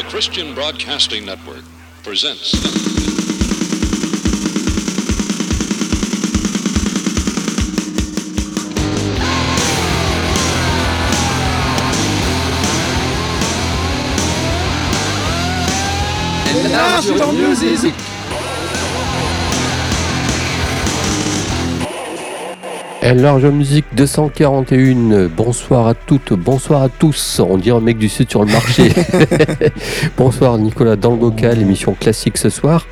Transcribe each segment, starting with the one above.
The Christian Broadcasting Network presents. Music. Large Musique 241, bonsoir à toutes, bonsoir à tous, on dirait un mec du sud sur le marché. bonsoir Nicolas dans le bocal, émission classique ce soir.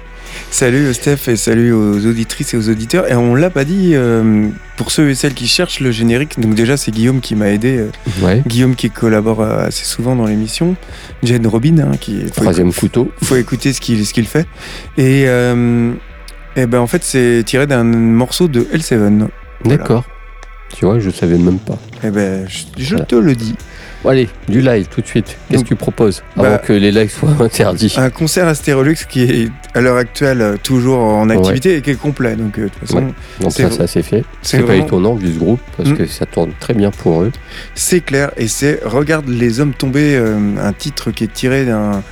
Salut Steph et salut aux auditrices et aux auditeurs. Et on l'a pas dit, euh, pour ceux et celles qui cherchent le générique, donc déjà c'est Guillaume qui m'a aidé. Ouais. Guillaume qui collabore euh, assez souvent dans l'émission. Jane Robin, hein, qui faut Troisième couteau. faut écouter ce qu'il ce qu'il fait. Et, euh, et ben en fait c'est tiré d'un morceau de L7. Voilà. Tu vois, je savais même pas. Et ben je, je Voilà. te le dis. Bon, allez, du live tout de suite. Qu'est-ce que tu proposes bah, Avant que les lives soient interdits. Un concert Astérolux qui est à l'heure actuelle toujours en activité et qui est complet. Donc euh, de toute façon, Ouais. Donc ça, c'est fait. c'est pas étonnant vu ce groupe parce Mm. que ça tourne très bien pour eux. C'est clair, et c'est Regarde les hommes tombés, euh, un titre qui est tiré d'un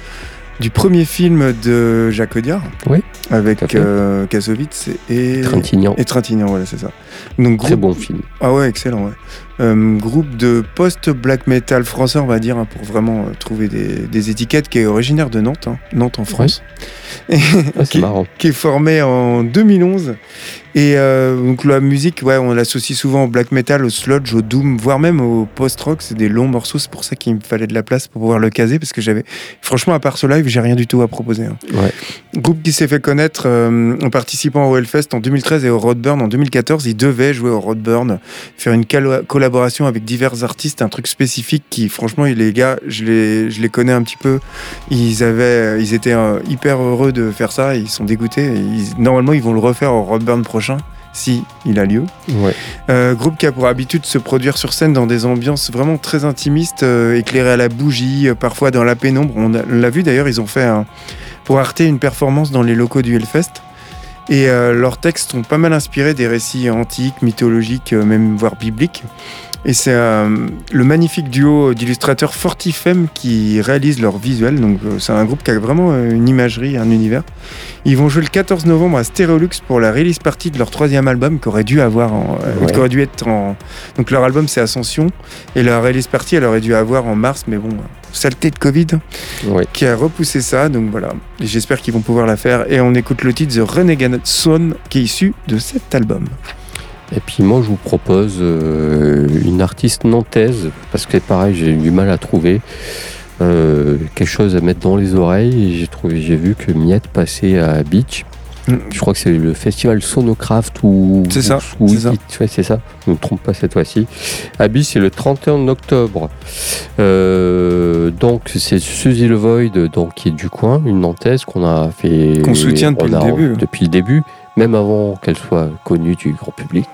du premier film de Jacques Audiard, Oui, avec euh, Kassovitz et Trintignant. et Trintignant, voilà, c'est ça. Donc Très bon film. ah ouais, excellent, ouais. Euh, groupe de post-black metal français, on va dire, hein, pour vraiment euh, trouver des, des étiquettes, qui est originaire de Nantes, hein, Nantes en France, Ah, c'est Qui- marrant. qui est formé en 2011. Et euh, donc la musique, ouais, on l'associe souvent au black metal, au sludge, au doom, voire même au post-rock. C'est des longs morceaux, c'est pour ça qu'il me fallait de la place pour pouvoir le caser, parce que j'avais, franchement, à part ce live, j'ai rien du tout à proposer. hein. Ouais. Groupe qui s'est fait connaître en participant au Hellfest en 2013 et au Roadburn en 2014. Il devait jouer au Roadburn, faire une calo- collaboration avec divers artistes, un truc spécifique qui, franchement, les gars, je les, je les connais un petit peu. Ils avaient, ils étaient euh, hyper heureux de faire ça. Ils sont dégoûtés. ils- normalement, ils vont le refaire au Roadburn prochain. Si il a lieu. Ouais. Euh, groupe qui a pour habitude de se produire sur scène dans des ambiances vraiment très intimistes, euh, éclairées à la bougie, euh, parfois dans la pénombre. On l'a vu d'ailleurs, ils ont fait un- pour Arte une performance dans les locaux du Hellfest. Et euh, leurs textes sont pas mal inspirés des récits antiques, mythologiques, euh, même voire bibliques. Et c'est euh, le magnifique duo d'illustrateurs Fortifem qui réalise leurs visuels. Donc euh, c'est un groupe qui a vraiment euh, une imagerie, un univers. Ils vont jouer le 14 novembre à Stereolux pour la release party de leur troisième album qui aurait dû avoir, en, Ouais. qui aurait dû être en. Donc leur album c'est Ascension et la release party elle aurait dû avoir en mars, mais bon, saleté de Covid qui a repoussé ça. Donc voilà, j'espère qu'ils vont pouvoir la faire. Et on écoute le titre The Renegade Son qui est issu de cet album. Et puis moi, je vous propose euh, une artiste nantaise, parce que pareil, j'ai eu du mal à trouver euh, quelque chose à mettre dans les oreilles. J'ai trouvé, j'ai vu que Miette passait à Beach. Mm. Je crois que c'est le festival Sonocraft ou. C'est ça, ou- c'est ça. ouais, c'est ça. Je ne me trompe pas cette fois-ci. À Beach, c'est le 31 octobre. Euh, donc, c'est Suzy Le Void, donc, qui est du coin, une nantaise qu'on a fait. Qu'on soutient depuis le début. Depuis le début. Même avant qu'elle soit connue du grand public.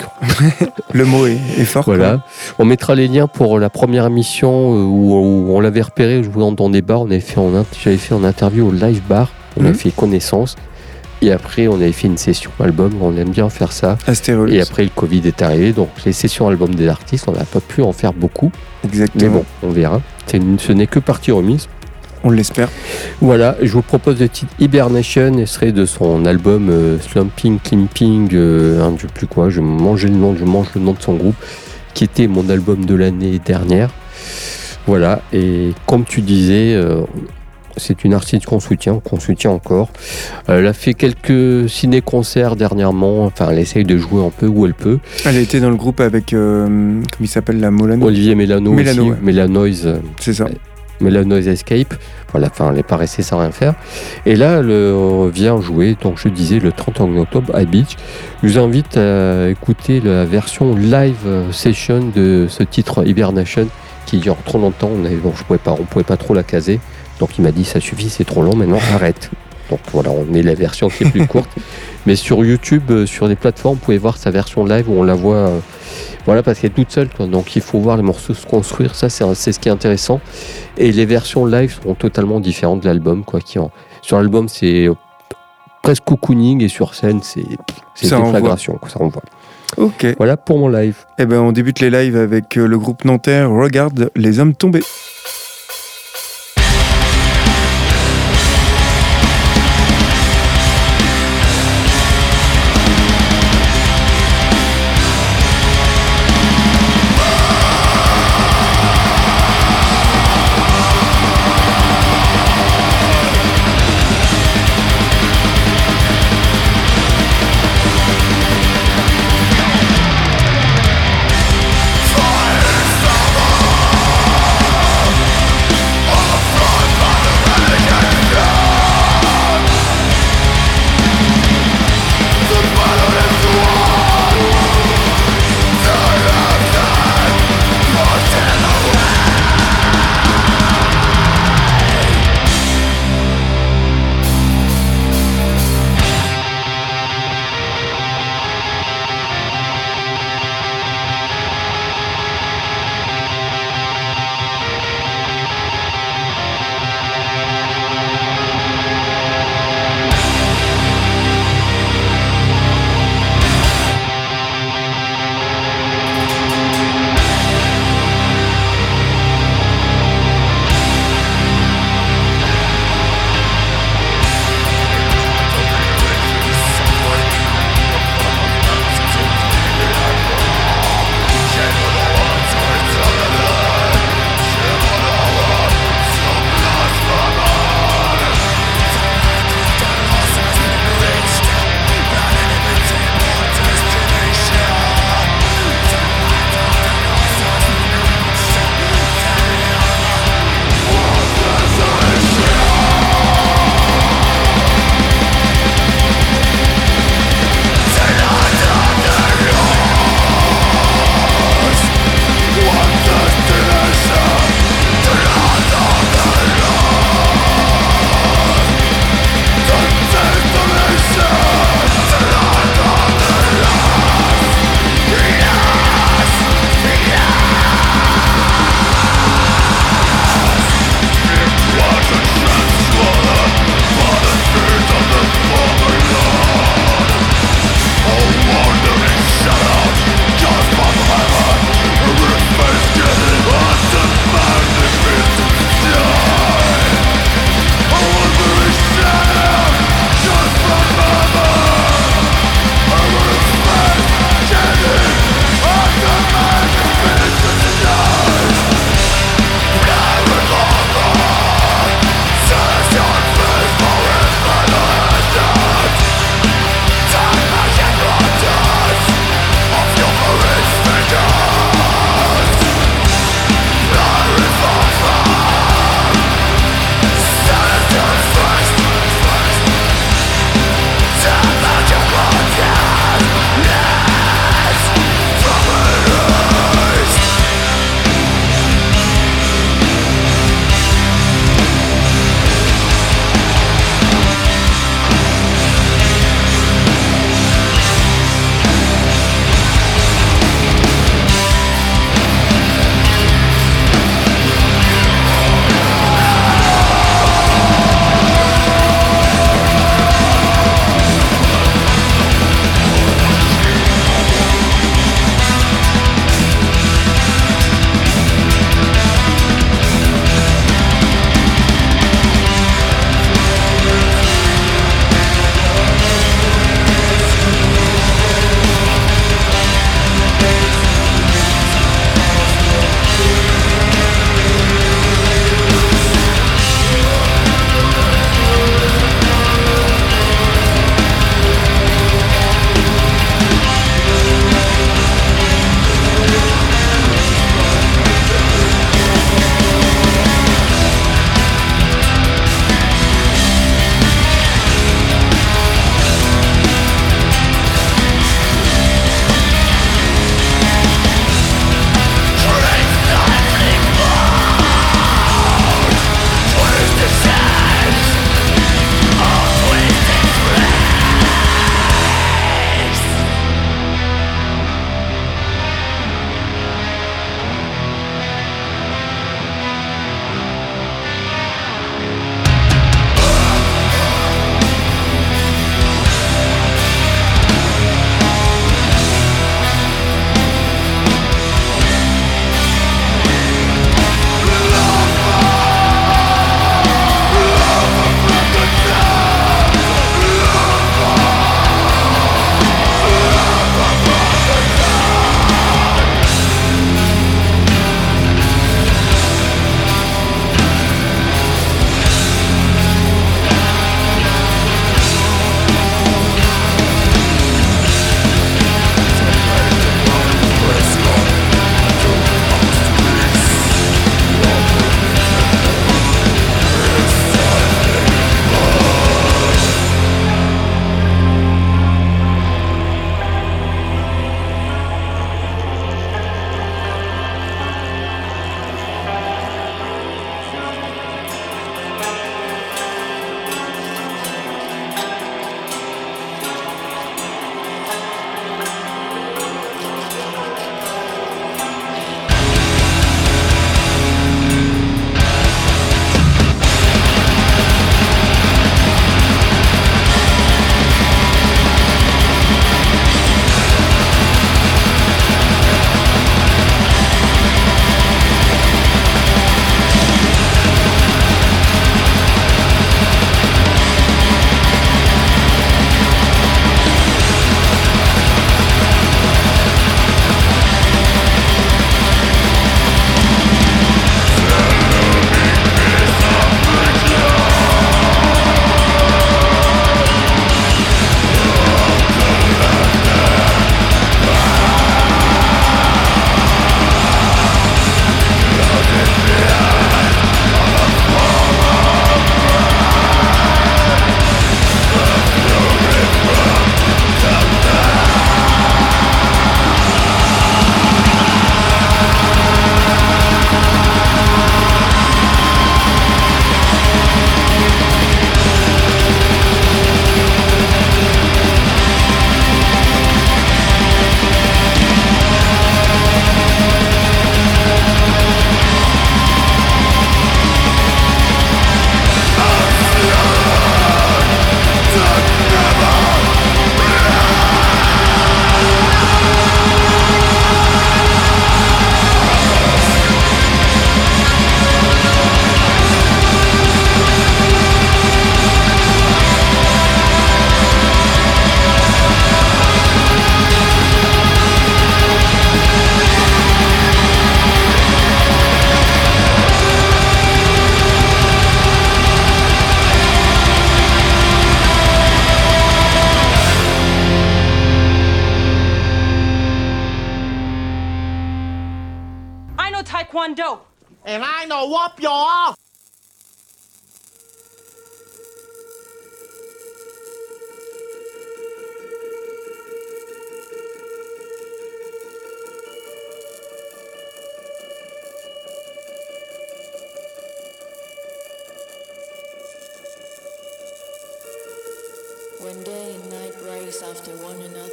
Le mot est, est fort. Voilà. On mettra les liens pour la première émission euh, où, où on l'avait repéré, jouant dans des bars. On avait fait en, int- j'avais fait en interview au live bar. On Mhm. avait fait connaissance. Et après, on avait fait une session album. On aime bien faire ça. Astérolux. Et après, le Covid est arrivé. Donc, les sessions album des artistes, on n'a pas pu en faire beaucoup. Mais Exactement. bon, on verra. Une- ce n'est que partie remise. On l'espère. Voilà, je vous propose le titre Hibernation, extrait de son album euh, Slumping, Climping, euh, un, je sais plus quoi, je mangeais le nom, je mange le nom de son groupe, qui était mon album de l'année dernière. Voilà, et comme tu disais, euh, c'est une artiste qu'on soutient, qu'on soutient encore. Euh, Elle a fait quelques ciné-concerts dernièrement, enfin elle essaye de jouer un peu où elle peut. Elle a été dans le groupe avec, euh, comment il s'appelle, la Molano? Olivier Mélano, Mélano, aussi, ouais. Mélanoise, C'est ça. Melanoise Escape. Voilà, enfin, elle n'est pas restée sans rien faire. Et là, euh, vient jouer, donc je disais, le 31 octobre à Beach. Je vous invite à écouter la version live session de ce titre Hibernation qui dure trop longtemps. On avait, bon, je pouvais pas, on pouvait pas trop la caser. Donc il m'a dit, ça suffit, c'est trop long, maintenant arrête. Donc voilà, on met la version qui est plus courte. Mais sur YouTube, euh, sur les plateformes, vous pouvez voir sa version live où on la voit. euh, voilà, parce qu'elle est toute seule, quoi. donc il faut voir les morceaux se construire. Ça, c'est un- c'est ce qui est intéressant. Et les versions live sont totalement différentes de l'album, quoi. Qui en... Sur l'album, c'est euh, presque cocooning et sur scène, c'est c'est Ça renvoie. déflagration, quoi, ça renvoie. Ok. Voilà pour mon live. Eh ben, on débute les lives avec euh, le groupe nantais Regarde les hommes tombés.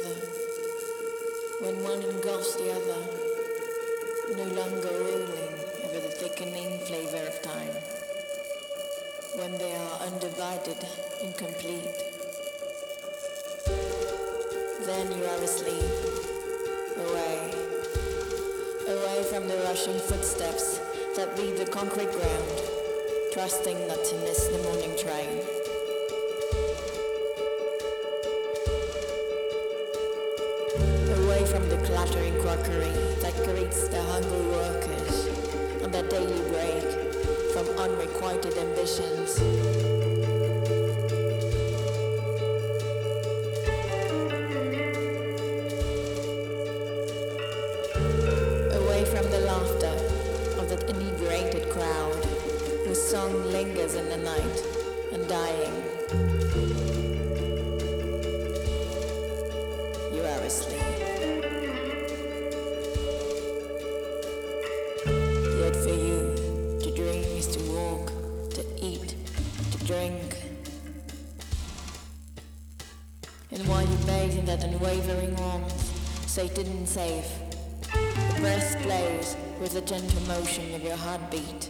One another, when one engulfs the other, no longer ruling over the thickening flavor of time, when they are undivided, incomplete, then you are asleep, away, away from the rushing footsteps that leave the concrete ground, trusting not to miss the morning train. That greets the hungry workers on their daily break from unrequited ambitions. Away from the laughter of that inebriated crowd whose song lingers in the night, wavering arms, Satan safe. The breast plays with the gentle motion of your heartbeat.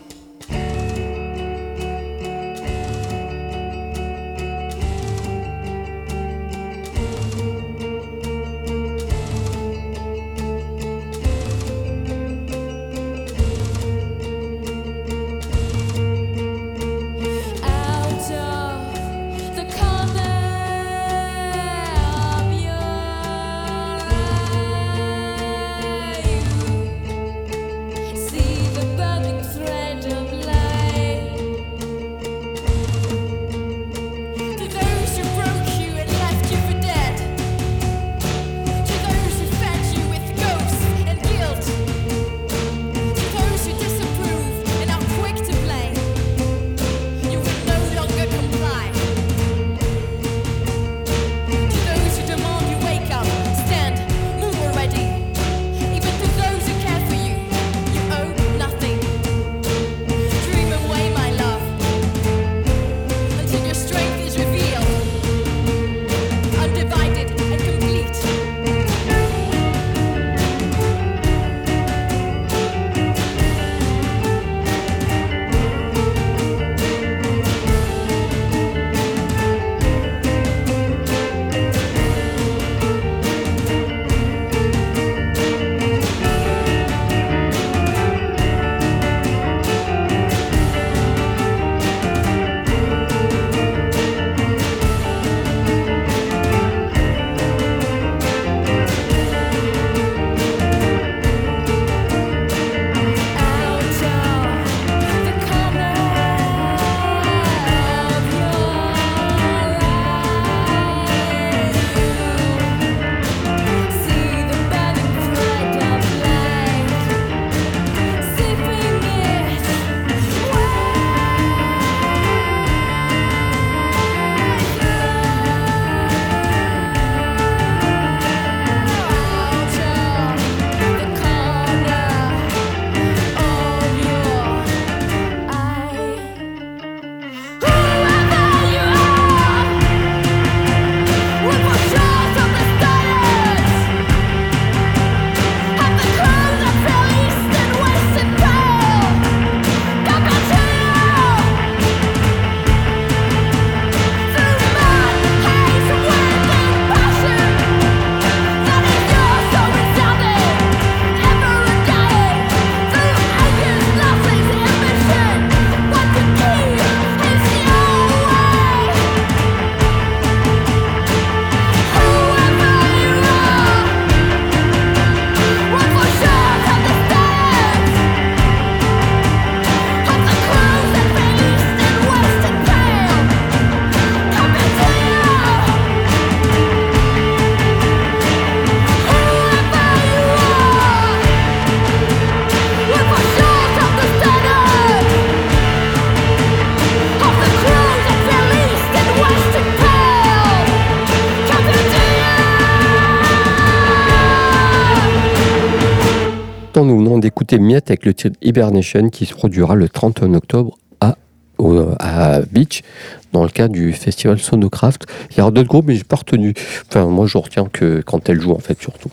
Avec le titre Hibernation qui se produira le 31 octobre à, Beach dans le cadre du festival Sonocraft. Il y aura d'autres groupes, mais j'ai pas retenu. Enfin, moi, je retiens que quand elle joue, en fait, surtout.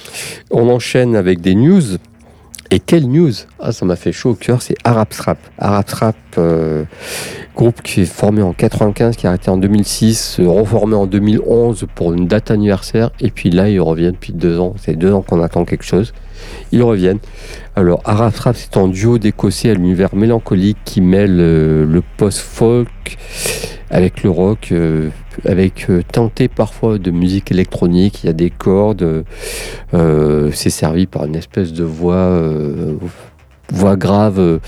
On enchaîne avec des news. Et quelle news? Ah, ça m'a fait chaud au cœur, c'est Arab Rap. Arab Rap, euh, groupe qui est formé en 95, qui a arrêté en 2006, euh, reformé en 2011 pour une date anniversaire, et puis là, ils reviennent depuis deux ans. C'est deux ans qu'on attend quelque chose. Ils reviennent. Alors, Arab Rap, c'est un duo d'écossais à l'univers mélancolique qui mêle euh, le post-folk avec le rock, euh, avec euh, teinté parfois de musique électronique. Il y a des cordes. euh, c'est servi par une espèce de voix, euh, voix grave, euh,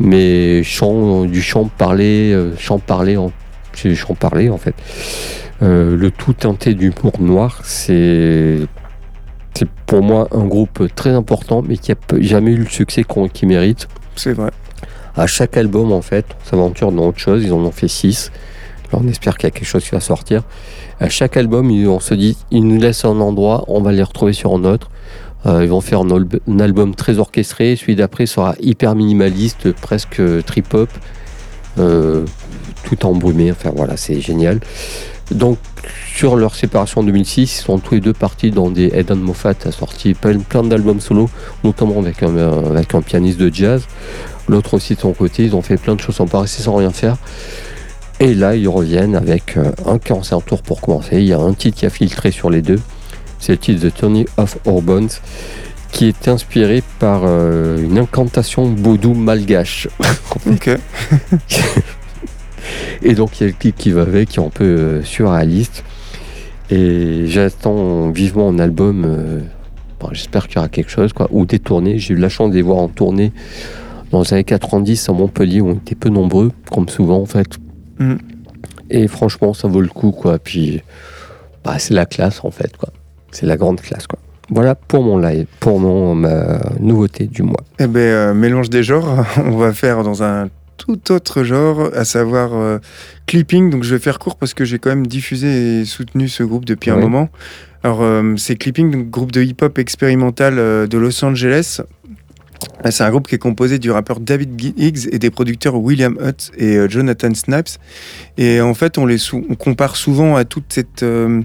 mais chant, du chant parlé, euh, chant parlé, en, c'est du chant parlé en fait. Euh, le tout teinté d'humour noir, c'est c'est pour moi un groupe très important, mais qui a jamais eu le succès qu'on- qu'il mérite. C'est vrai. À chaque album, en fait, on s'aventure dans autre chose. Ils en ont fait six. Alors, on espère qu'il y a quelque chose qui va sortir. À chaque album, ils- on se dit, ils nous laissent un endroit, on va les retrouver sur un autre. Euh, ils vont faire un, alb- un album très orchestré. Celui d'après sera hyper minimaliste, presque trip-hop, euh, tout embrumé. Enfin voilà, c'est génial. Donc, sur leur séparation en 2006, ils sont tous les deux partis dans des Ed Moffat a sorti plein, plein d'albums solo, notamment avec un, euh, avec un pianiste de jazz. L'autre aussi de son côté, ils ont fait plein de choses sans paraître sans rien faire. Et là, ils reviennent avec euh, un 45 tours pour commencer. Il y a un titre qui a filtré sur les deux. C'est le titre The Turning of Our Bones, qui est inspiré par euh, une incantation vaudou malgache. Ok. Et donc il y a le clip qui va avec, qui est un peu euh, surréaliste. Et j'attends vivement un album. euh, bon, J'espère qu'il y aura quelque chose, quoi. Ou des tournées. J'ai eu la chance de les voir en tournée dans les années 90 à Montpellier, où on était peu nombreux, comme souvent en fait. Mm. Et franchement, ça vaut le coup, quoi. Puis bah, c'est la classe en fait, quoi. C'est la grande classe, quoi. Voilà pour mon live, pour mon, ma nouveauté du mois. Eh ben, euh, mélange des genres, on va faire dans un tout autre genre, à savoir euh, clipping. Donc je vais faire court parce que j'ai quand même diffusé et soutenu ce groupe depuis un moment. Alors euh, c'est clipping, donc groupe de hip-hop expérimental euh, de Los Angeles. Euh, C'est un groupe qui est composé du rappeur David Higgs et des producteurs William Hutt et euh, Jonathan Snipes. Et en fait, on les sou- on compare souvent à toute cette euh,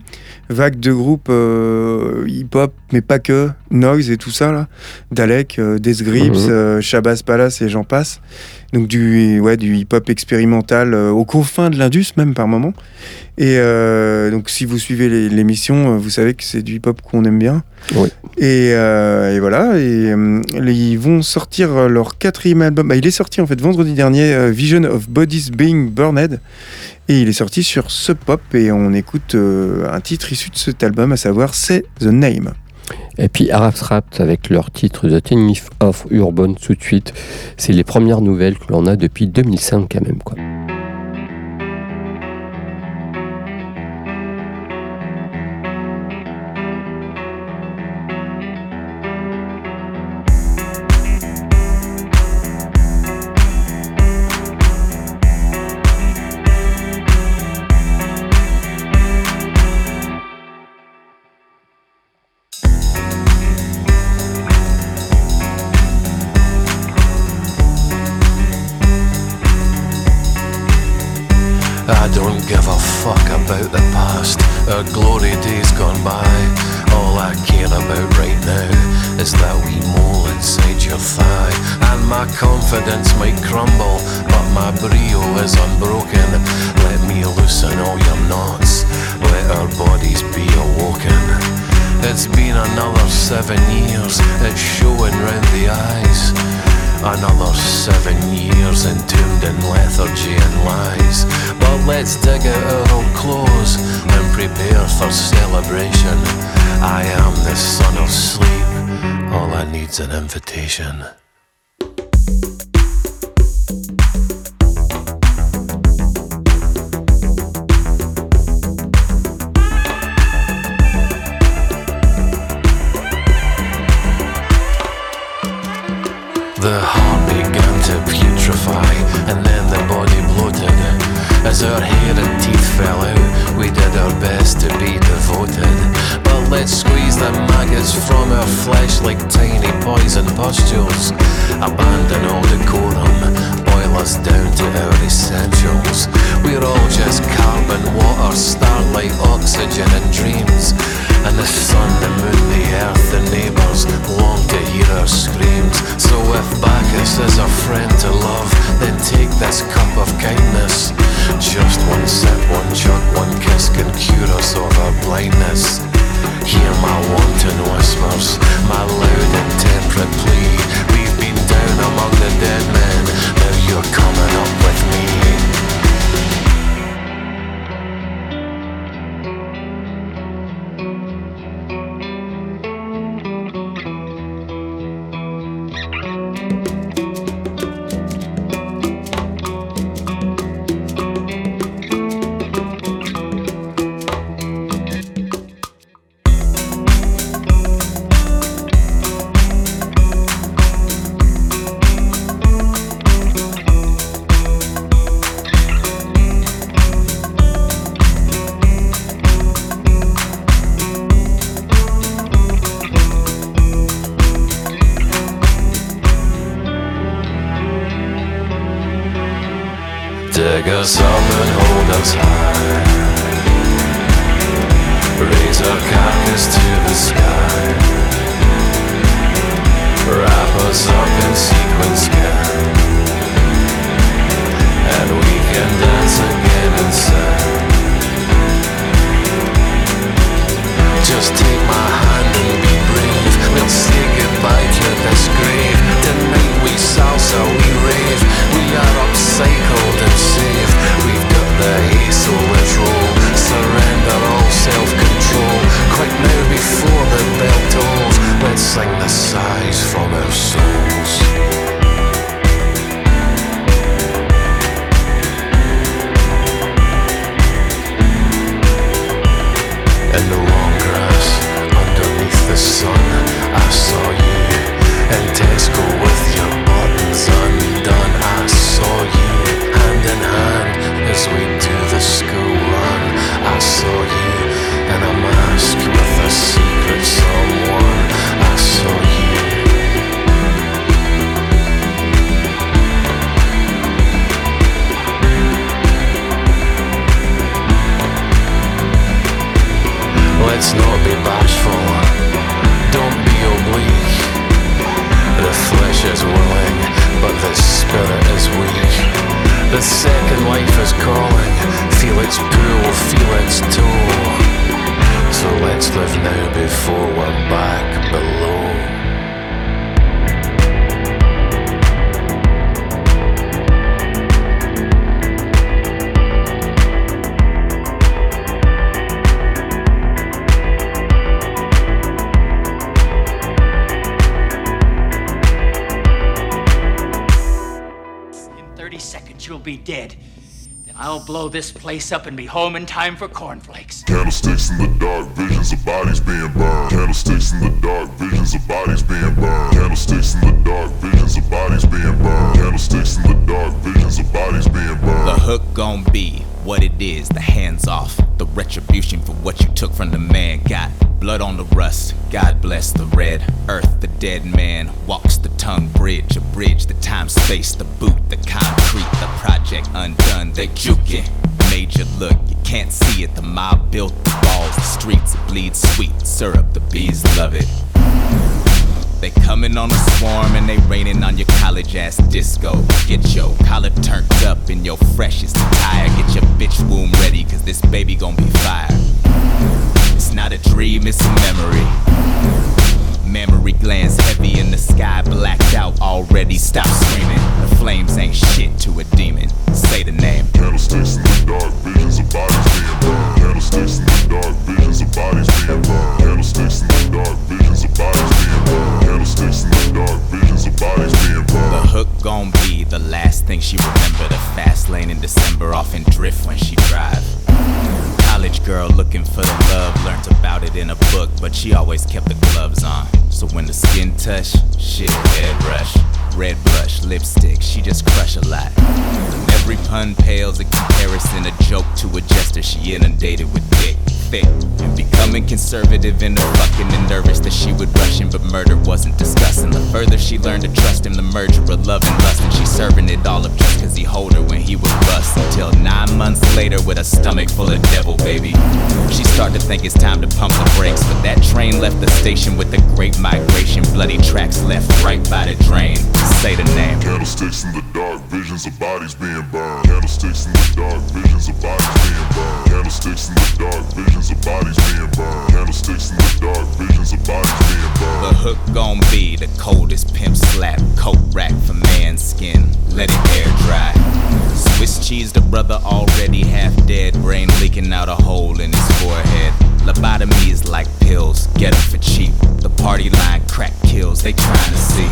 vague de groupes euh, hip-hop, mais pas que, Noise et tout ça là, Dalek, euh, Death Grips, euh, Shabazz Palace et j'en passe. Donc du, ouais, du hip-hop expérimental euh, aux confins de l'Indus même par moment. Et euh, donc si vous suivez l'émission, euh, vous savez que c'est du hip-hop qu'on aime bien. Oui. Et, et voilà, et ils vont sortir leur quatrième album. Bah, il est sorti en fait vendredi dernier, Vision of Bodies Being Burned. Et il est sorti sur Sub Pop et on écoute un titre issu de cet album, à savoir C'est The Name. Et puis Arab Rap avec leur titre The Turning of Urban tout de suite. C'est les premières nouvelles que l'on a depuis 2005 quand même. Quoi. The heart began to putrefy, and then the body bloated as our where the teeth fell out. We did our best to be devoted. But let's squeeze the maggots from our flesh like tiny poison pustules. Abandon all decorum, boil us down to our essentials. We're all just carbon, water, starlight, oxygen, and dreams. And the sun, the moon, the earth, the neighbours long to hear our screams. So if Bacchus is a friend to love, then take this cup of kindness. Just one sip, one chug, one kiss can cure us of our blindness. Hear my wanton whispers, my loud intemperate plea. We've been down among the dead men, now you're coming up with me. Place up and be home in time for cornflakes. Candlesticks in the dark, visions of bodies being burned. Hook gon' be what it is, the hands off. The retribution for what you took from the man. Got blood on the rust, God bless the red earth. The dead man walks the tongue bridge, a bridge, the time space, the boot, the concrete, the project undone. They juking. Major look, you can't see it. The mob built the walls, the streets bleed sweet syrup. The bees love it. They coming on a swarm and they raining on your college ass disco. Get your collar turned up in your freshest attire. Get your bitch womb ready, cause this baby gon' be fire. It's not a dream, it's a memory. Memory glands heavy in the sky, blacked out already. Stop screaming. The flames ain't shit to a demon. Say the name. Candlesticks in the dark, visions of bodies being burned. Candlesticks in the dark, visions of bodies being burned. Gon' be the last thing she remember. The fast lane in December, off in drift when she drive. College girl looking for the love, learned about it in a book, but she always kept the gloves on. So when the skin touch, shit, head rush. Red blush, lipstick, she just crush a lot. Every pun pales in comparison, a joke to a jester. She inundated with dick, and becoming conservative in her fucking and nervous that she would rush him, but murder wasn't discussing. The further she learned to trust him, the merger of love and lust, and she serving it all up just cause he hold her when he would bust. Until nine months later, with a stomach full of devil, baby, she start to think it's time to pump the brakes. But that train left the station with the great migration, bloody tracks left right by the drain. Say the name. Candlesticks in the dark, visions of bodies being burned. Candlesticks in the dark, visions of bodies being burned. Candlesticks in the dark, visions of bodies being burned. Candlesticks in the dark, visions of bodies being burned. The hook gon' be the coldest pimp slap coat rack for man's skin. Let it air dry. Swiss cheese, the brother already half dead, brain leaking out a hole in his forehead. Lobotomies like pills, get get 'em for cheap. The party line crack kills, they trying to see.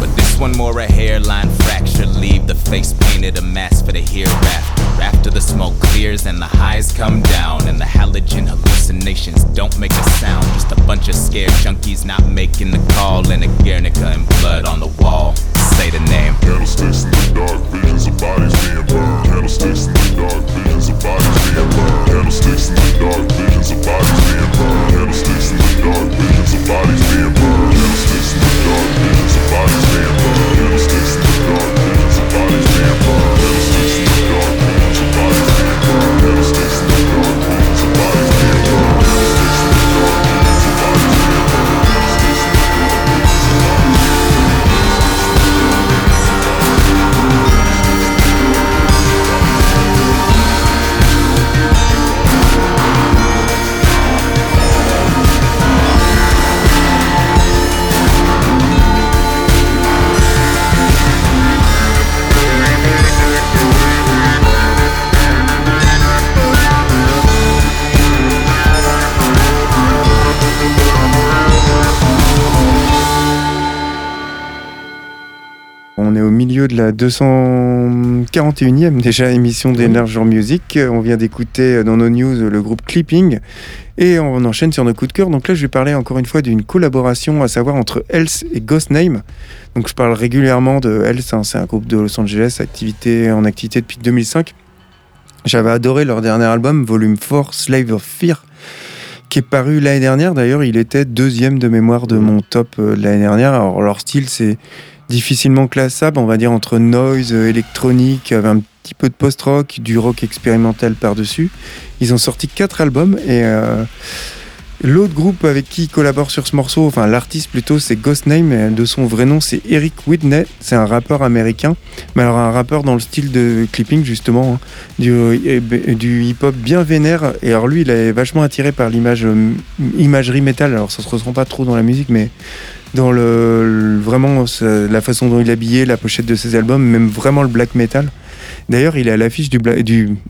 But this one more a hairline fracture, leave the face painted a mask for the hereafter. After the smoke clears and the highs come down, and the halogen hallucinations don't make a sound. Just a bunch of scared junkies not making the call, and a Guernica and blood on the wall. Say the name. Candlesticks in the dark, visions of bodies being burned. Candlesticks in the dark, visions of bodies being burned. Candlesticks in the dark, visions of bodies being burned. Candlesticks in the dark, visions of bodies being burned. Candlesticks in the dark, visions of bodies being burned. Candlesticks in the dark, milieu de la 241e déjà émission d'Energy Music. On vient d'écouter dans nos news le groupe Clipping et on enchaîne sur nos coups de cœur. Donc là, je vais parler encore une fois d'une collaboration, à savoir entre Else et Ghost Name. Donc je parle régulièrement de Else, hein, c'est un groupe de Los Angeles activité, en activité depuis 2005. J'avais adoré leur dernier album, Volume 4, Slave of Fear, qui est paru l'année dernière. D'ailleurs, il était deuxième de mémoire de mon top euh, l'année dernière. Alors leur style, c'est difficilement classable, on va dire entre noise, euh, électronique, avec un petit peu de post-rock, du rock expérimental par-dessus. Ils ont sorti quatre albums et euh, l'autre groupe avec qui ils collaborent sur ce morceau, enfin l'artiste plutôt, c'est Ghost Name, de son vrai nom c'est Eric Whitney, c'est un rappeur américain, mais alors un rappeur dans le style de clipping justement, hein, du, euh, du hip-hop bien vénère, et alors lui il est vachement attiré par l'image, euh, imagerie métal, alors ça se ressent pas trop dans la musique, mais dans le, le- vraiment la façon dont il est habillé, la pochette de ses albums, même vraiment le black metal. D'ailleurs, il est à l'affiche du,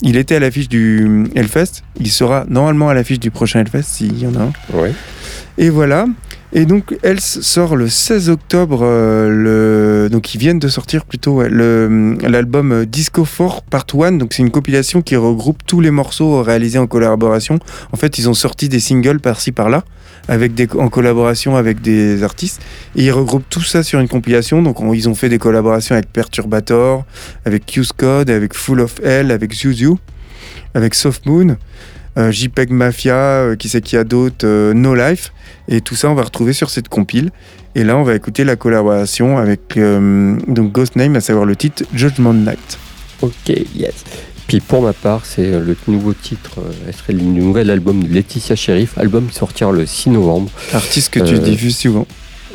il était à l'affiche du Hellfest. Il sera normalement à l'affiche du prochain Hellfest s'il y en a un. Ouais. Et voilà. Et donc, Else sort le 16 octobre. euh, le... Donc, ils viennent de sortir plutôt ouais, l'album euh, Disco 4 Part 1. Donc, c'est une compilation qui regroupe tous les morceaux réalisés en collaboration. En fait, ils ont sorti des singles par-ci par-là, en collaboration avec des artistes. Et ils regroupent tout ça sur une compilation. Donc, on- ils ont fait des collaborations avec Perturbator, avec Q's Code, avec Full of Hell, avec Zuzu, avec Soft Moon. euh, JPEG Mafia, euh, qui c'est qu'il y a d'autres, euh, No Life. Et tout ça, on va retrouver sur cette compile. Et là, on va écouter la collaboration avec donc Ghost Name, à savoir le titre Judgment Night. Ok, yes. Puis pour ma part, c'est euh, le nouveau titre, euh, serait le nouvel album de Laetitia Sheriff, album qui sortira le 6 novembre. Artiste que tu Euh, diffuses souvent,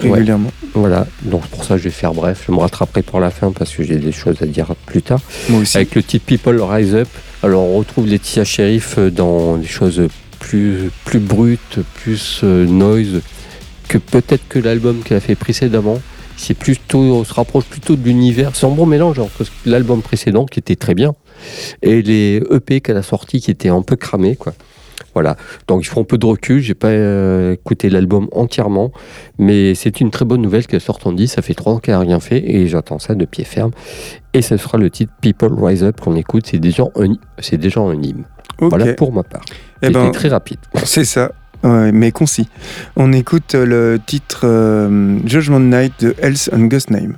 ouais. régulièrement. Voilà, donc pour ça je vais faire bref, je me rattraperai pour la fin parce que j'ai des choses à dire plus tard. Moi aussi. Avec le titre People Rise Up, alors on retrouve Laetitia Sheriff euh, dans des choses plus, plus brutes, plus euh, noise que peut-être que l'album qu'elle a fait précédemment. C'est plutôt, on se rapproche plutôt de l'univers. C'est un bon mélange entre l'album précédent qui était très bien et les EP qu'elle a sortis qui étaient un peu cramés, quoi. Voilà. Donc il faut un peu de recul. J'ai pas euh, écouté l'album entièrement, mais c'est une très bonne nouvelle qu'elle sorte en 10. Ça fait trois ans qu'elle a rien fait et j'attends ça de pied ferme. Et ce sera le titre People Rise Up qu'on écoute. C'est déjà un, déjà un hymne. Voilà pour ma part. Eh C'était ben, très rapide. C'est ça, ouais, mais concis. On écoute le titre euh, Judgment Night de Else and Ghost Name.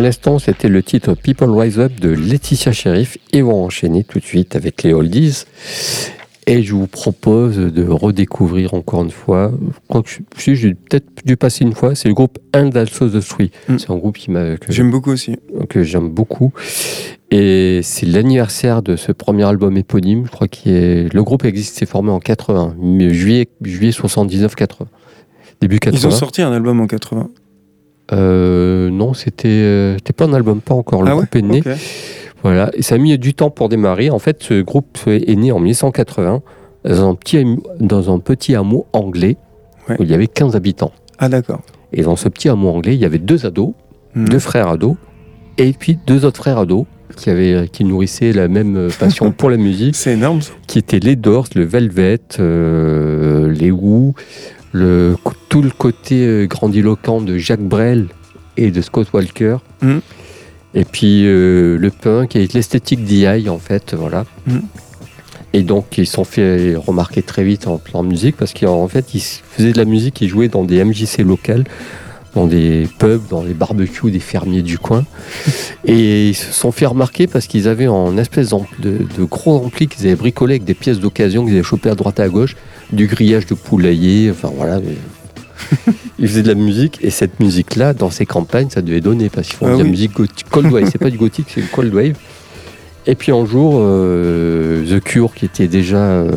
À l'instant, c'était le titre People Rise Up de Laetitia Sheriff et on va enchaîner tout de suite avec les oldies. Et je vous propose de redécouvrir encore une fois, je crois que je- si j'ai peut-être dû passer une fois, c'est le groupe And Also the Three. Mm. C'est un groupe qui m'a, que, J'aime beaucoup aussi. que j'aime beaucoup. Et c'est l'anniversaire de ce premier album éponyme. Je crois que le groupe existe, s'est formé en 80, mais juillet, juillet 79-80. Début 80. Ils ont sorti un album en 80. Euh, non, c'était euh, c'était pas un album, pas encore. Le Ah ouais groupe est né. Voilà, et ça a mis du temps pour démarrer. En fait, ce groupe est né en 1980 dans un petit, hameau- dans un petit hameau anglais Ouais. où il y avait 15 habitants. Ah d'accord. Et dans ce petit hameau anglais, il y avait deux ados, Mhm. deux frères ados, et puis deux autres frères ados qui, avaient, qui nourrissaient la même euh, passion pour la musique, C'est énorme. qui étaient les Doors, le Velvet, euh, les Who, le, tout le côté euh, grandiloquent de Jacques Brel et de Scott Walker. Mhm. Et puis euh, le punk et l'esthétique d'EI en fait, voilà. Mhm. Et donc ils se sont fait remarquer très vite en plan musique parce qu'en fait ils faisaient de la musique, ils jouaient dans des MJC locales, dans des pubs, dans les barbecues des fermiers du coin. Et ils se sont fait remarquer parce qu'ils avaient en espèce de, de gros amplis qu'ils avaient bricolés avec des pièces d'occasion qu'ils avaient chopées à droite et à gauche, du grillage de poulailler, enfin voilà. Ils faisaient de la musique et cette musique-là, dans ces campagnes, ça devait donner parce qu'ils font Ah de la musique gothique, cold wave. C'est pas du gothique, c'est le cold wave. Et puis un jour, euh, The Cure, qui était déjà, euh,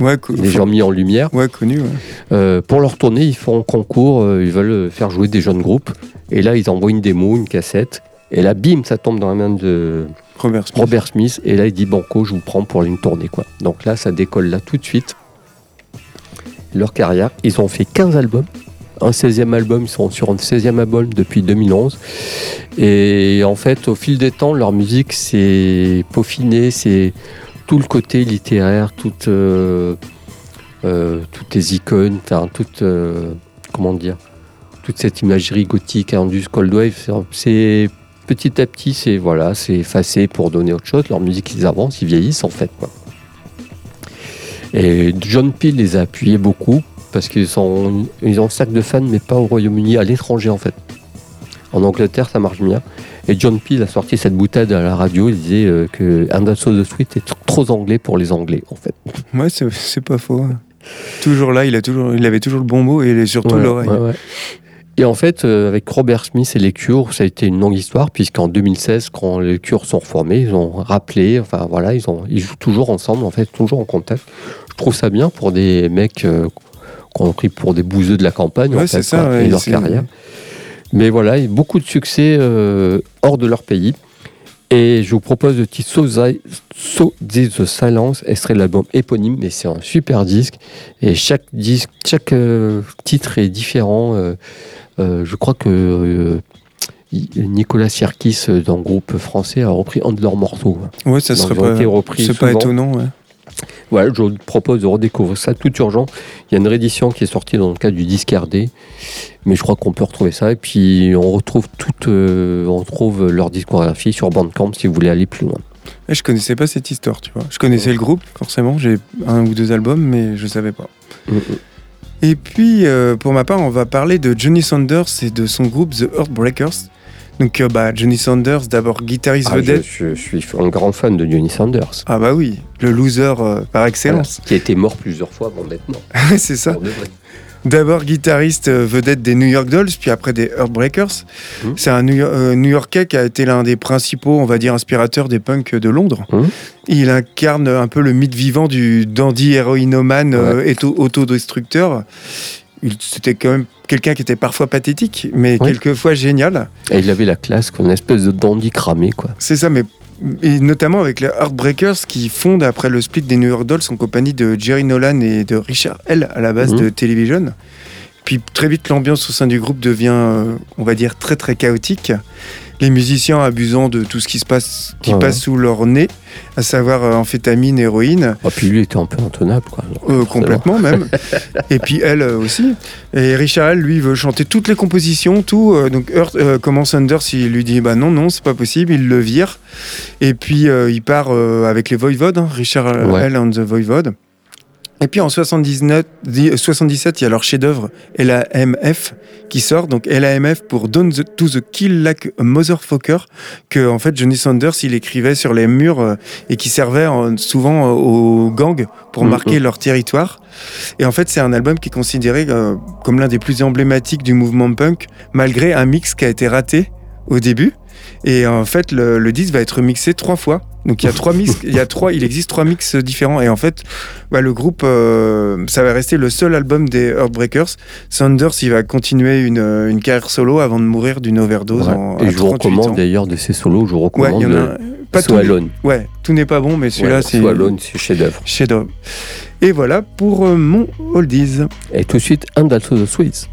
Ouais, déjà mis en lumière, ouais, connu. ouais. euh, pour leur tournée, ils font un concours, ils veulent faire jouer des jeunes groupes. Et là, ils envoient une démo, une cassette. Et là, bim, ça tombe dans la main de Robert Smith. Robert Smith. Et là, il dit Banco, je vous prends pour une tournée. Quoi. Donc là, ça décolle là tout de suite. Leur carrière. Ils ont fait 15 albums. Un 16e album, ils sont sur un 16e album depuis 2011. Et en fait, au fil des temps, leur musique s'est peaufinée. C'est tout le côté littéraire, toute, euh, euh, toutes les icônes, enfin, toute, euh, comment dire, toute cette imagerie gothique, indus, cold wave. c'est- petit à petit, c'est voilà, c'est effacé pour donner autre chose. Leur musique, ils avancent, ils vieillissent en fait. Et John Peel les a appuyés beaucoup parce qu'ils sont, ils ont un sac de fans, mais pas au Royaume-Uni, à l'étranger en fait. En Angleterre, ça marche bien. Et John Peel a sorti cette boutade à la radio. Il disait euh, que And So the Sweet est trop anglais pour les Anglais en fait. Ouais, c'est c'est pas faux. ouais. Toujours là, il, a toujours, il avait toujours le bon mot et surtout Ouais, l'oreille. ouais, ouais. Et en fait, euh, avec Robert Smith et les Cures, ça a été une longue histoire, puisqu'en 2016, quand les Cures sont reformés, ils ont rappelé, enfin voilà, ils, ont, ils jouent toujours ensemble, en fait, toujours en contact. Je trouve ça bien pour des mecs euh, qu'on a pris pour des bouseux de la campagne, en Ouais, fait, c'est ça, ouais, et leur carrière. Mais voilà, beaucoup de succès euh, hors de leur pays. Et je vous propose le titre So, This the Silence, extrait de l'album éponyme, mais c'est un super disque. Et chaque disque, chaque euh, titre est différent. euh, je crois que Nicolas Sierkis, dans le groupe français, a repris un de leurs morceaux. Ouais, ça Donc, serait pas, été repris pas étonnant. Ouais. Voilà, je vous propose de redécouvrir ça tout urgent. Il y a une réédition qui est sortie dans le cadre du disque RD, mais je crois qu'on peut retrouver ça. Et puis on retrouve toute, euh, on trouve leur discographie sur Bandcamp si vous voulez aller plus loin. Et je connaissais pas cette histoire, tu vois. Je connaissais le groupe, forcément. J'ai un ou deux albums, mais je savais pas. Mm, mm. Et puis, euh, pour ma part, on va parler de Johnny Saunders et de son groupe The Heartbreakers. Donc, euh, bah, Johnny Saunders, d'abord guitariste Ah, vedette. je- je suis un grand fan de Johnny Sanders, Ah bah oui, le loser euh, par excellence. Voilà, qui a été mort plusieurs fois avant d'être mort. c'est ça. D'abord guitariste euh, vedette des New York Dolls, puis après des Heartbreakers. Mhm. C'est un New, euh, New-Yorkais qui a été l'un des principaux, on va dire, inspirateurs des punks de Londres. Mhm. Il incarne un peu le mythe vivant du dandy héroïnomane euh, et to- autodestructeur. C'était quand même quelqu'un qui était parfois pathétique, mais Oui. quelquefois génial. Et il avait la classe, comme une espèce de dandy cramé, quoi. C'est ça, mais et notamment avec les Heartbreakers qui fondent après le split des New York Dolls en compagnie de Jerry Nolan et de Richard L à la base Mhm. de Television. Puis très vite, l'ambiance au sein du groupe devient, euh, on va dire, très très chaotique. Les musiciens abusant de tout ce qui se passe, qui Ouais, passe sous leur nez, à savoir euh, amphétamine, héroïne, Ah, puis lui était un peu intenable, quoi. Euh, complètement même. et puis elle euh, aussi. Et Richard L, lui, veut chanter toutes les compositions, tout. donc Hurt euh, commence Sanders, il lui dit bah non, non, c'est pas possible, il le vire. Et puis il part avec les Voivodes, hein, Richard Ouais. L and the Voivode. Et puis en 79, di- 77, il y a leur chef-d'œuvre LAMF qui sort. Donc LAMF pour Down the- to the Kill Like a Motherfucker, que en fait Johnny Sanders il écrivait sur les murs euh, et qui servait en- souvent euh, aux gangs pour marquer leur territoire. Et en fait, c'est un album qui est considéré euh, comme l'un des plus emblématiques du mouvement punk, malgré un mix qui a été raté au début. Et en fait, le, le disque va être mixé trois fois. Donc il y a trois mix, il y a trois, il existe trois mix différents. Et en fait, bah, le groupe, euh, ça va rester le seul album des Heartbreakers. Sanders, il va continuer une, une carrière solo avant de mourir d'une overdose. Ouais. en, Et je vous 38 recommande d'ailleurs de ces solos, je vous Ouais, recommande il y en a pas tout- Alone. Ouais, tout n'est pas bon, mais celui-là, Ouais, c'est So Alone, c'est chef-d'œuvre. chef-d'œuvre. Et voilà pour euh, mon oldies. Et tout de suite, And Also the Sweets.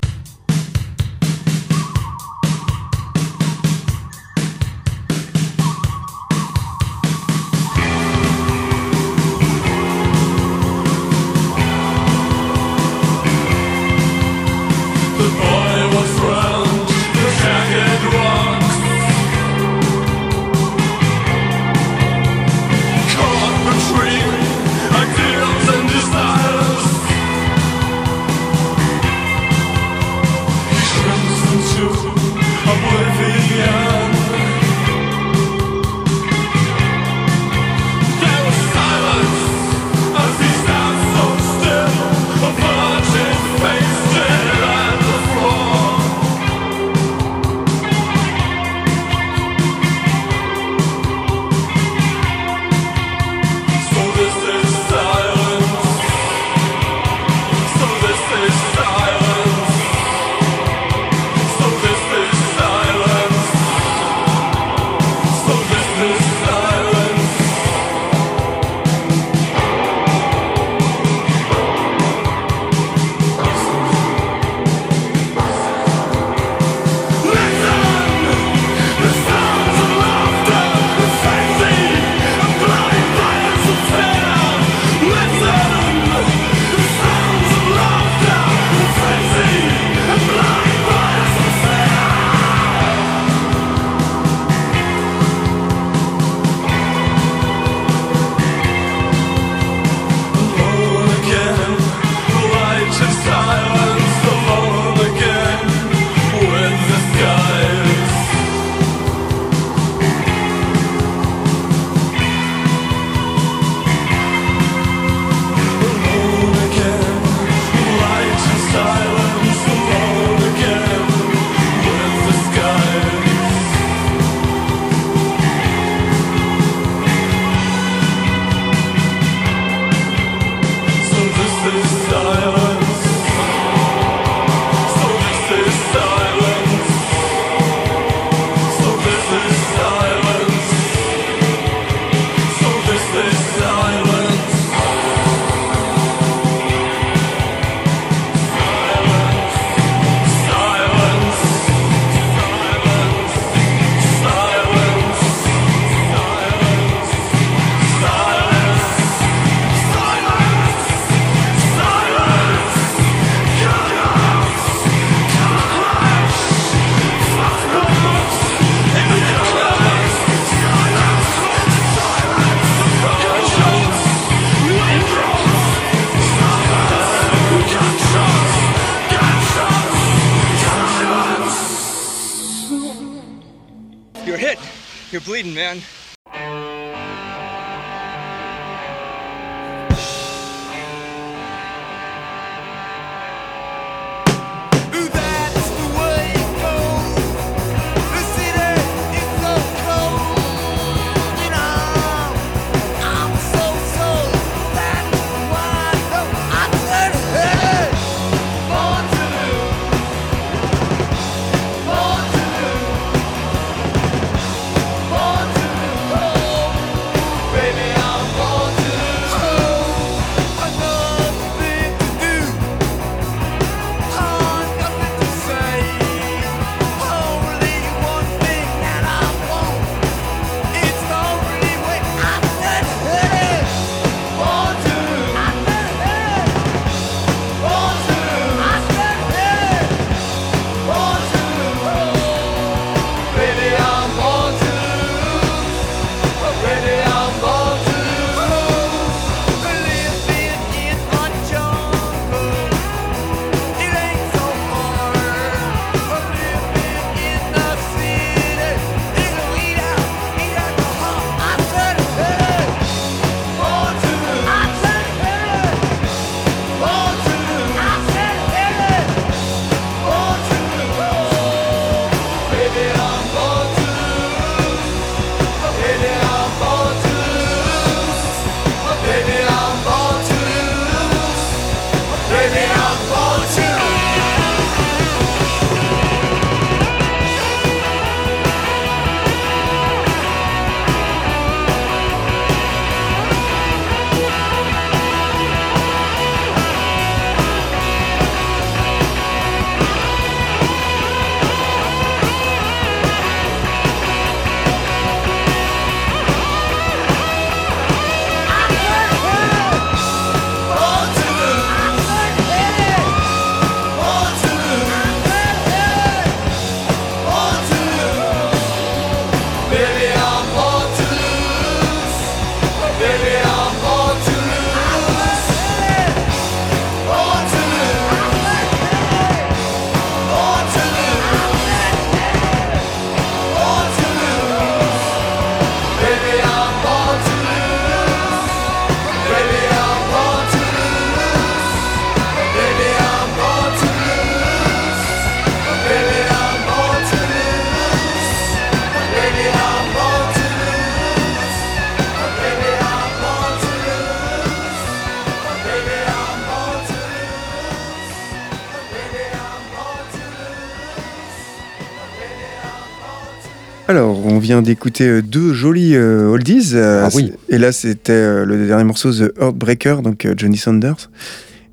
Vient d'écouter euh, deux jolis euh, oldies. euh, Ah oui. Et là, c'était euh, le dernier morceau, The Heartbreaker, donc Johnny Saunders.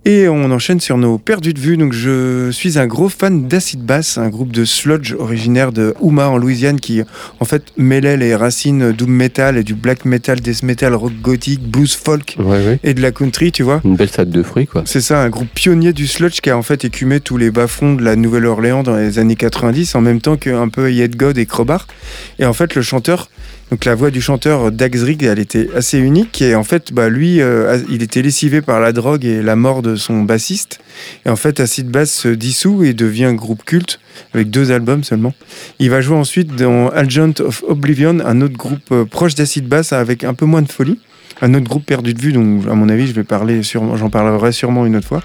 Et on enchaîne sur nos perdus de vue. Donc, je suis un gros fan d'Acid Bass, un groupe de sludge originaire de Houma en Louisiane qui, en fait, mêlait les racines doom metal et du black metal, death metal, rock gothique, blues folk Ouais, ouais. et de la country, tu vois. Une belle salade de fruits, quoi. C'est ça, un groupe pionnier du sludge qui a en fait écumé tous les bas-fonds de la Nouvelle-Orléans dans les années 90, en même temps qu'un peu Yet God et Crowbar. Et en fait, le chanteur, donc la voix du chanteur Dax Rigg, elle était assez unique. Et en fait, bah, lui, euh, il était lessivé par la drogue et la mort de son bassiste. Et en fait, Acid Bass se dissout et devient groupe culte avec deux albums seulement. Il va jouer ensuite dans Agent of Oblivion, un autre groupe euh, proche d'Acid Bass avec un peu moins de folie. Un autre groupe perdu de vue, donc à mon avis, je vais parler j'en parlerai sûrement une autre fois.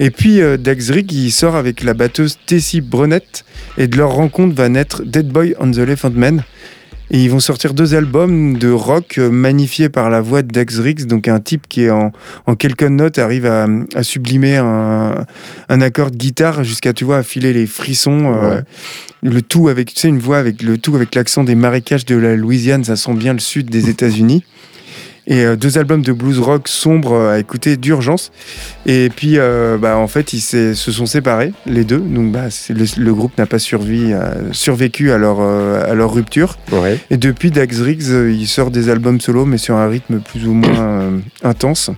Et puis euh, Dax Rigg, il sort avec la batteuse Tessie Brunette, et de leur rencontre va naître Dead Boy on the Elephant Man. Et ils vont sortir deux albums de rock euh, magnifiés par la voix de Dax Riggs, donc un type qui est en, en quelques notes arrive à, à sublimer un, un accord de guitare jusqu'à tu vois à filer les frissons. euh, le tout avec tu sais une voix avec le tout avec l'accent des marécages de la Louisiane, ça sent bien le sud des États-Unis. Et euh, deux albums de blues rock sombre euh, à écouter d'urgence. Et puis, euh, bah, en fait, ils se sont séparés, les deux. Donc, bah, le, le groupe n'a pas survécu à leur, à leur rupture. Ouais. Et depuis, Dax Riggs, il sort des albums solo, mais sur un rythme plus ou moins intense.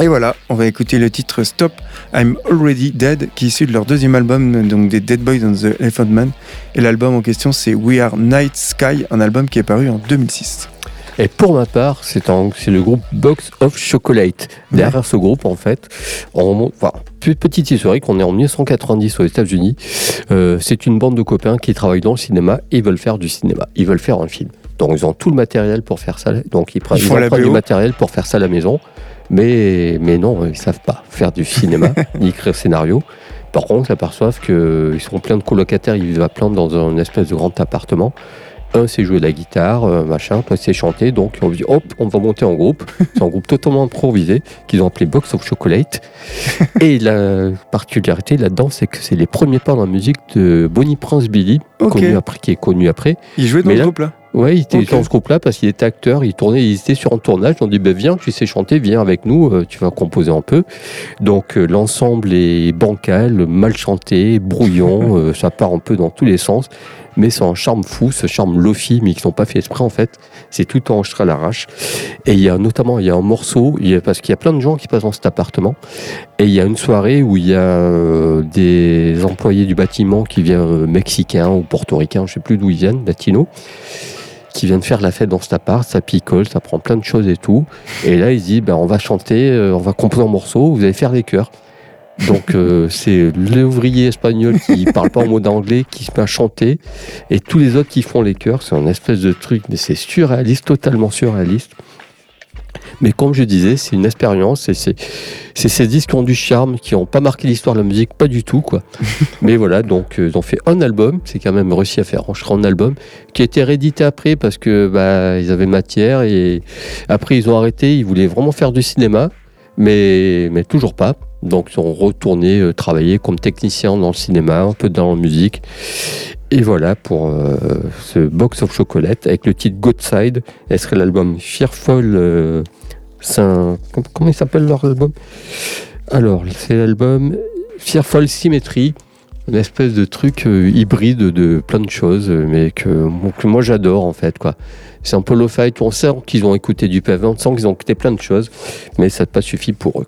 Et voilà, on va écouter le titre Stop, I'm Already Dead, qui est issu de leur deuxième album, donc des Dead Boys and the Elephant Man. Et l'album en question, c'est We Are Night Sky, un album qui est paru en 2006. Et pour ma part, c'est le groupe Box of Chocolate. Derrière ce groupe, en fait, on remonte- enfin, pe- petite historique, on est en 1990 aux États-Unis. Euh, c'est une bande de copains qui travaillent dans le cinéma et ils veulent faire du cinéma. Ils veulent faire un film. Donc ils ont tout le matériel pour faire ça. Donc ils, prennent Ils du matériel pour faire ça à la maison. Mais, mais non, ils savent pas faire du cinéma ni écrire scénario. Par contre, ils s'aperçoivent qu'ils sont plein de colocataires, ils vivent à plein dans un espèce de grand appartement. Un sait jouer de la guitare, euh, machin, toi c'est chanter, donc ont dit hop, on va monter en groupe. C'est un groupe totalement improvisé qu'ils ont appelé Box of Chocolate. Et la particularité là-dedans, c'est que c'est les premiers pas dans la musique de Bonnie Prince Billy, connu après, qui est connu après. Il jouait dans Mais le là- groupe là Ouais, il était dans ce groupe-là parce qu'il était acteur, il tournait, il était sur un tournage. On dit, ben viens, tu sais chanter, viens avec nous, euh, tu vas composer un peu. Donc euh, l'ensemble est bancal, mal chanté, brouillon, ça part un peu dans tous les sens. Mais c'est un charme fou, ce charme lofi, mais qu'ils n'ont pas fait exprès en fait. C'est tout enregistré à l'arrache. Et il y a notamment, il y a un morceau, parce qu'il y a plein de gens qui passent dans cet appartement. Et il y a une soirée où il y a euh, des employés du bâtiment qui viennent euh, mexicains ou portoricains, je sais plus d'où ils viennent, latinos qui viennent faire la fête dans cet appart, ça picole, ça prend plein de choses et tout. Et là, il se dit, ben, on va chanter, euh, on va composer un morceau, vous allez faire les chœurs. Donc euh, c'est l'ouvrier espagnol qui parle pas en mot d'anglais qui se met à chanter et tous les autres qui font les chœurs, c'est un espèce de truc, mais c'est surréaliste, totalement surréaliste. Mais comme je disais, c'est une expérience et c'est c'est ces disques qui ont du charme, qui n'ont pas marqué l'histoire de la musique, pas du tout quoi. Mais voilà, donc euh, ils ont fait un album, c'est quand même réussi à faire enregistrer un album qui a été réédité après parce que bah ils avaient matière et après ils ont arrêté, ils voulaient vraiment faire du cinéma, mais mais toujours pas. Donc ils ont retourné euh, travailler comme technicien dans le cinéma, un peu dans la musique. Et voilà pour euh, ce Box of Chocolate avec le titre Godside. Elle serait l'album Fearful. euh, comment s'appelle leur album? Alors, c'est l'album Fearful Symmetry. Une espèce de truc euh, hybride de plein de choses, mais que, moi j'adore en fait. C'est un peu lo On sent qu'ils ont écouté du PV, on sent qu'ils ont écouté plein de choses, mais ça n'a pas suffi pour eux.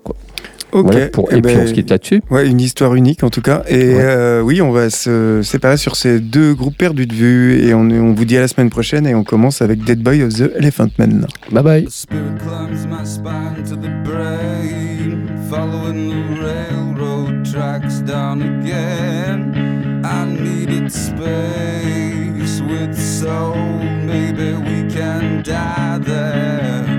Ok. Voilà pour- eh et puis ben, on se quitte là-dessus. Ouais, une histoire unique en tout cas. Et euh, oui, on va se séparer sur ces deux groupes perdus de vue. Et on, on vous dit à la semaine prochaine. Et on commence avec Dead Boy of the Elephant Man. Bye bye. Spirit climbs my spine to the brain, following the railroad tracks down again. I needed space with soul, maybe we can die there.